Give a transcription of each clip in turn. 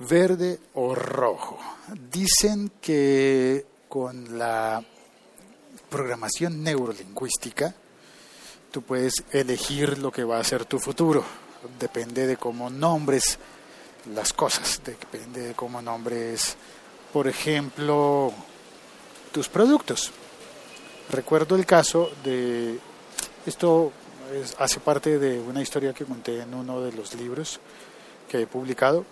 verde o rojo. Dicen que con la programación neurolingüística tú puedes elegir lo que va a ser tu futuro. Depende de cómo nombres las cosas, depende de cómo nombres, por ejemplo, tus productos. Recuerdo el caso de, esto hace parte de una historia que conté en uno de los libros que he publicado,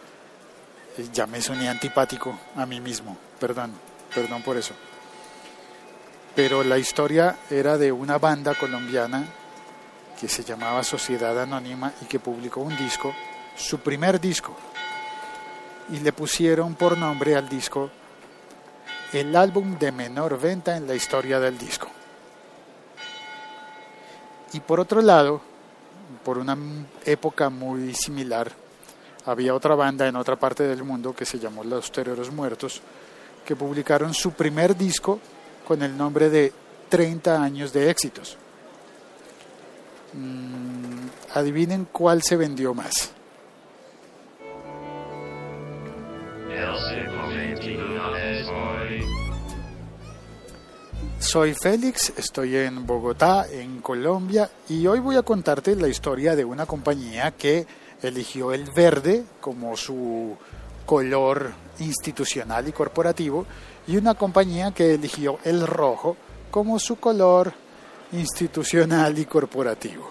ya me soné antipático a mí mismo, perdón, perdón por eso. Pero la historia era de una banda colombiana que se llamaba Sociedad Anónima y que publicó un disco, su primer disco, y le pusieron por nombre al disco el álbum de menor venta en la historia del disco. Y por otro lado, por una época muy similar, había otra banda en otra parte del mundo que se llamó Los Toreros Muertos, que publicaron su primer disco con el nombre de 30 años de éxitos. Mm, adivinen cuál se vendió más. Soy Félix, estoy en Bogotá, en Colombia, y hoy voy a contarte la historia de una compañía que eligió el verde como su color institucional y corporativo y una compañía que eligió el rojo como su color institucional y corporativo.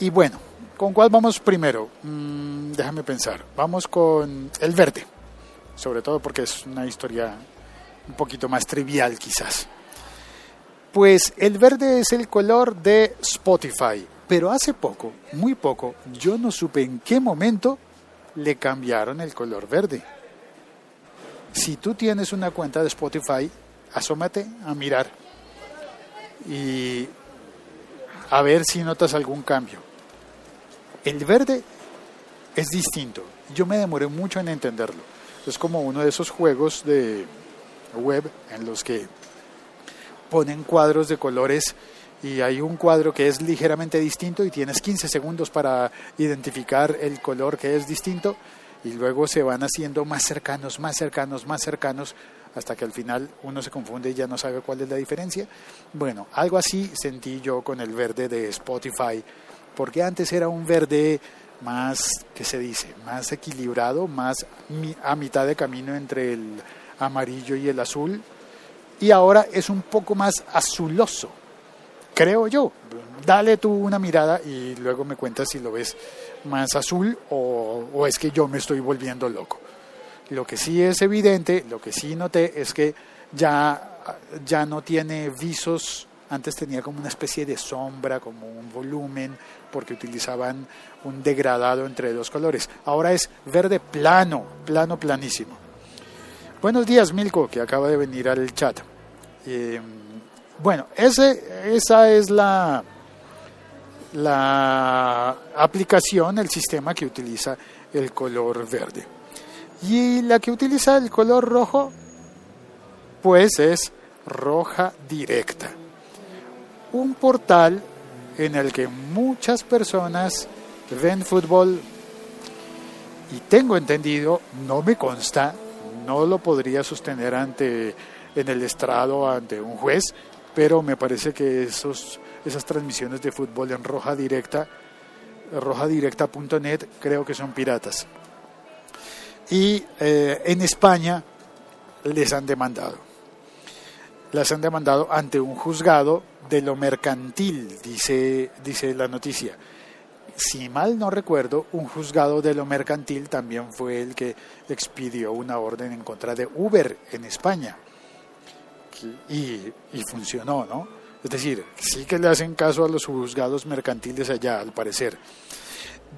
Y bueno, ¿con cuál vamos primero? Mm, déjame pensar. Vamos con el verde, sobre todo porque es una historia un poquito más trivial quizás. Pues el verde es el color de Spotify, pero hace poco, muy poco, yo no supe en qué momento le cambiaron el color verde. Si tú tienes una cuenta de Spotify, asómate a mirar y a ver si notas algún cambio. El verde es distinto. Yo me demoré mucho en entenderlo. Es como uno de esos juegos de web en los que ponen cuadros de colores y hay un cuadro que es ligeramente distinto y tienes 15 segundos para identificar el color que es distinto y luego se van haciendo más cercanos, más cercanos, más cercanos hasta que al final uno se confunde y ya no sabe cuál es la diferencia. Bueno, algo así sentí yo con el verde de Spotify, porque antes era un verde más, ¿qué se dice? Más equilibrado, más a mitad de camino entre el amarillo y el azul, y ahora es un poco más azuloso, creo yo. Dale tú una mirada y luego me cuentas si lo ves más azul o, es que yo me estoy volviendo loco. Lo que sí es evidente, lo que sí noté es que ya, ya no tiene visos, antes tenía como una especie de sombra, como un volumen, porque utilizaban un degradado entre dos colores. Ahora es verde plano, plano, planísimo. Buenos días, Milko, que acaba de venir al chat. Eh, bueno, ese, esa es la, la aplicación, el sistema que utiliza el color verde. Y la que utiliza el color rojo, pues es Roja Directa. Un portal en el que muchas personas ven fútbol y tengo entendido, no me consta, no lo podría sostener ante en el estrado ante un juez, pero me parece que esos, esas transmisiones de fútbol en roja directa, rojadirecta.net, creo que son piratas y eh, en España les han demandado. Las han demandado ante un juzgado de lo mercantil, dice, dice la noticia. Si mal no recuerdo, un juzgado de lo mercantil también fue el que expidió una orden en contra de Uber en España. Y, funcionó, ¿no? Es decir, sí que le hacen caso a los juzgados mercantiles allá, al parecer.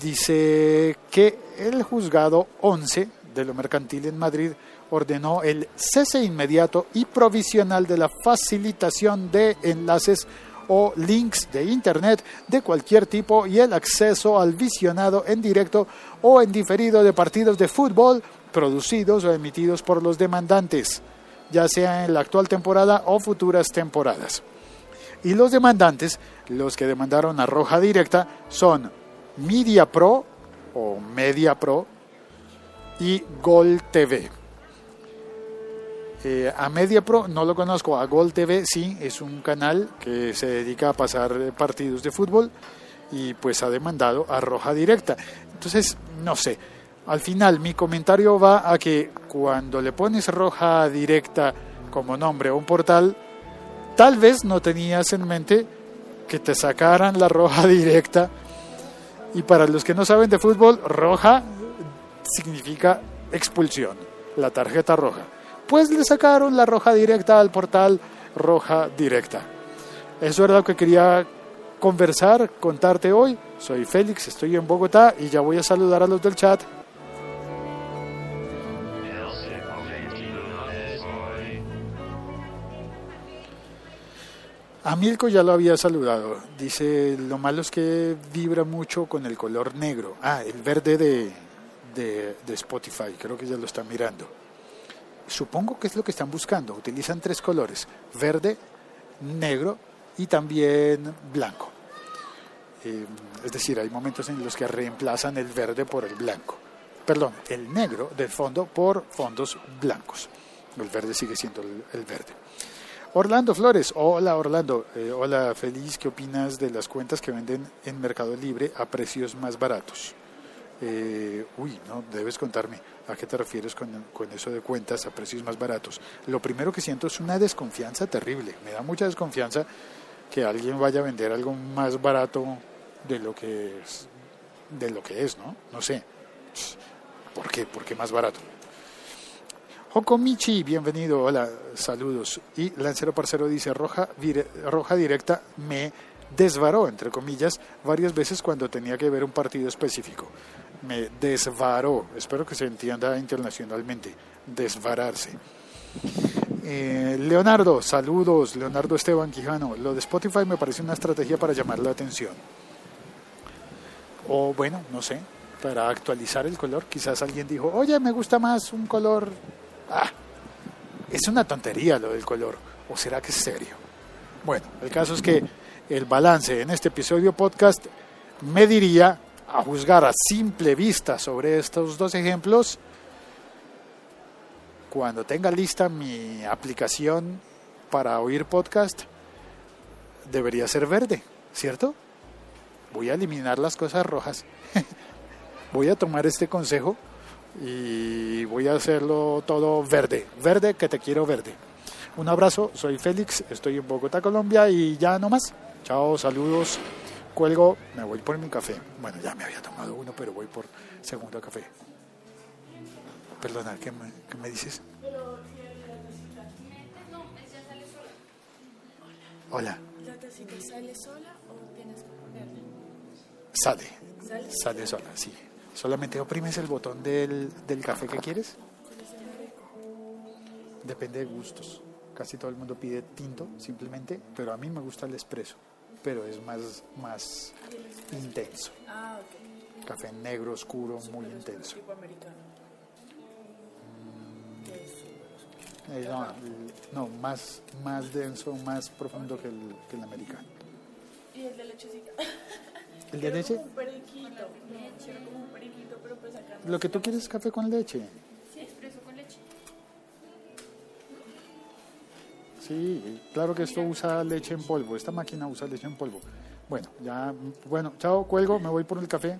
Dice que el juzgado 11 de lo mercantil en Madrid ordenó el cese inmediato y provisional de la facilitación de enlaces o links de Internet de cualquier tipo y el acceso al visionado en directo o en diferido de partidos de fútbol producidos o emitidos por los demandantes, ya sea en la actual temporada o futuras temporadas. Y los demandantes, los que demandaron a Roja Directa, son Media Pro o Media Pro, y Gol TV. Eh, a Media Pro no lo conozco, a Gol TV sí, es un canal que se dedica a pasar partidos de fútbol y pues ha demandado a Roja Directa. Entonces, no sé, al final mi comentario va a que cuando le pones Roja Directa como nombre a un portal, tal vez no tenías en mente que te sacaran la roja directa. Y para los que no saben de fútbol, roja significa expulsión, la tarjeta roja. Pues le sacaron la roja directa al portal Roja Directa. Eso era lo que quería conversar, contarte hoy. Soy Félix, estoy en Bogotá y ya voy a saludar a los del chat. A Milko ya lo había saludado. Dice, lo malo es que vibra mucho con el color negro. Ah, el verde de, de, Spotify, creo que ya lo están mirando. Supongo que es lo que están buscando. Utilizan tres colores, verde, negro y también blanco. Eh, es decir, hay momentos en los que reemplazan el verde por el blanco. Perdón, el negro del fondo por fondos blancos. El verde sigue siendo el verde. Orlando Flores, hola Orlando, eh, hola feliz, ¿qué opinas de las cuentas que venden en Mercado Libre a precios más baratos? Eh, uy, no, debes contarme a qué te refieres con, con, eso de cuentas a precios más baratos. Lo primero que siento es una desconfianza terrible, me da mucha desconfianza que alguien vaya a vender algo más barato de lo que es, de lo que es, ¿no? No sé. ¿Por qué? ¿Por qué más barato? Hokomichi, bienvenido, hola, saludos. Y Lancero Parcero dice, roja, roja directa me desvaró, entre comillas, varias veces cuando tenía que ver un partido específico. Me desvaró, espero que se entienda internacionalmente, desvararse. Eh, Leonardo, saludos, Leonardo Esteban Quijano. Lo de Spotify me parece una estrategia para llamar la atención. O bueno, no sé, para actualizar el color. Quizás alguien dijo, oye, me gusta más un color Ah, es una tontería lo del color. ¿O será que es serio? Bueno, el caso es que el balance en este episodio podcast me diría, a juzgar a simple vista sobre estos dos ejemplos, cuando tenga lista mi aplicación para oír podcast, debería ser verde, ¿cierto? Voy a eliminar las cosas rojas. Voy a tomar este consejo y voy a hacerlo todo verde, verde que te quiero verde. Un abrazo, soy Félix, estoy en Bogotá, Colombia y ya no más. Chao, saludos, cuelgo, me voy por mi café. Bueno, ya me había tomado uno, pero voy por segundo café. Perdona, ¿qué me, qué me dices? Hola. ¿La tacita sale sola o tienes que ponerla? Sale, sale sola, sí. Solamente oprimes el botón del, del café que quieres. Depende de gustos. Casi todo el mundo pide tinto, simplemente, pero a mí me gusta el espresso, pero es más, más intenso. Ah. Café negro, oscuro, muy intenso. Tipo americano. Eh, no, no, más, más denso, más profundo que el, que el americano. ¿Y el de lechecita? ¿El de leche? Como un periquito. Quiero como un periquito, pero pues acá no Lo que tú quieres es café con leche. Sí, expreso con leche. Sí, claro que esto usa leche en polvo. Esta máquina usa leche en polvo. Bueno, ya, bueno, chao, cuelgo, me voy por el café.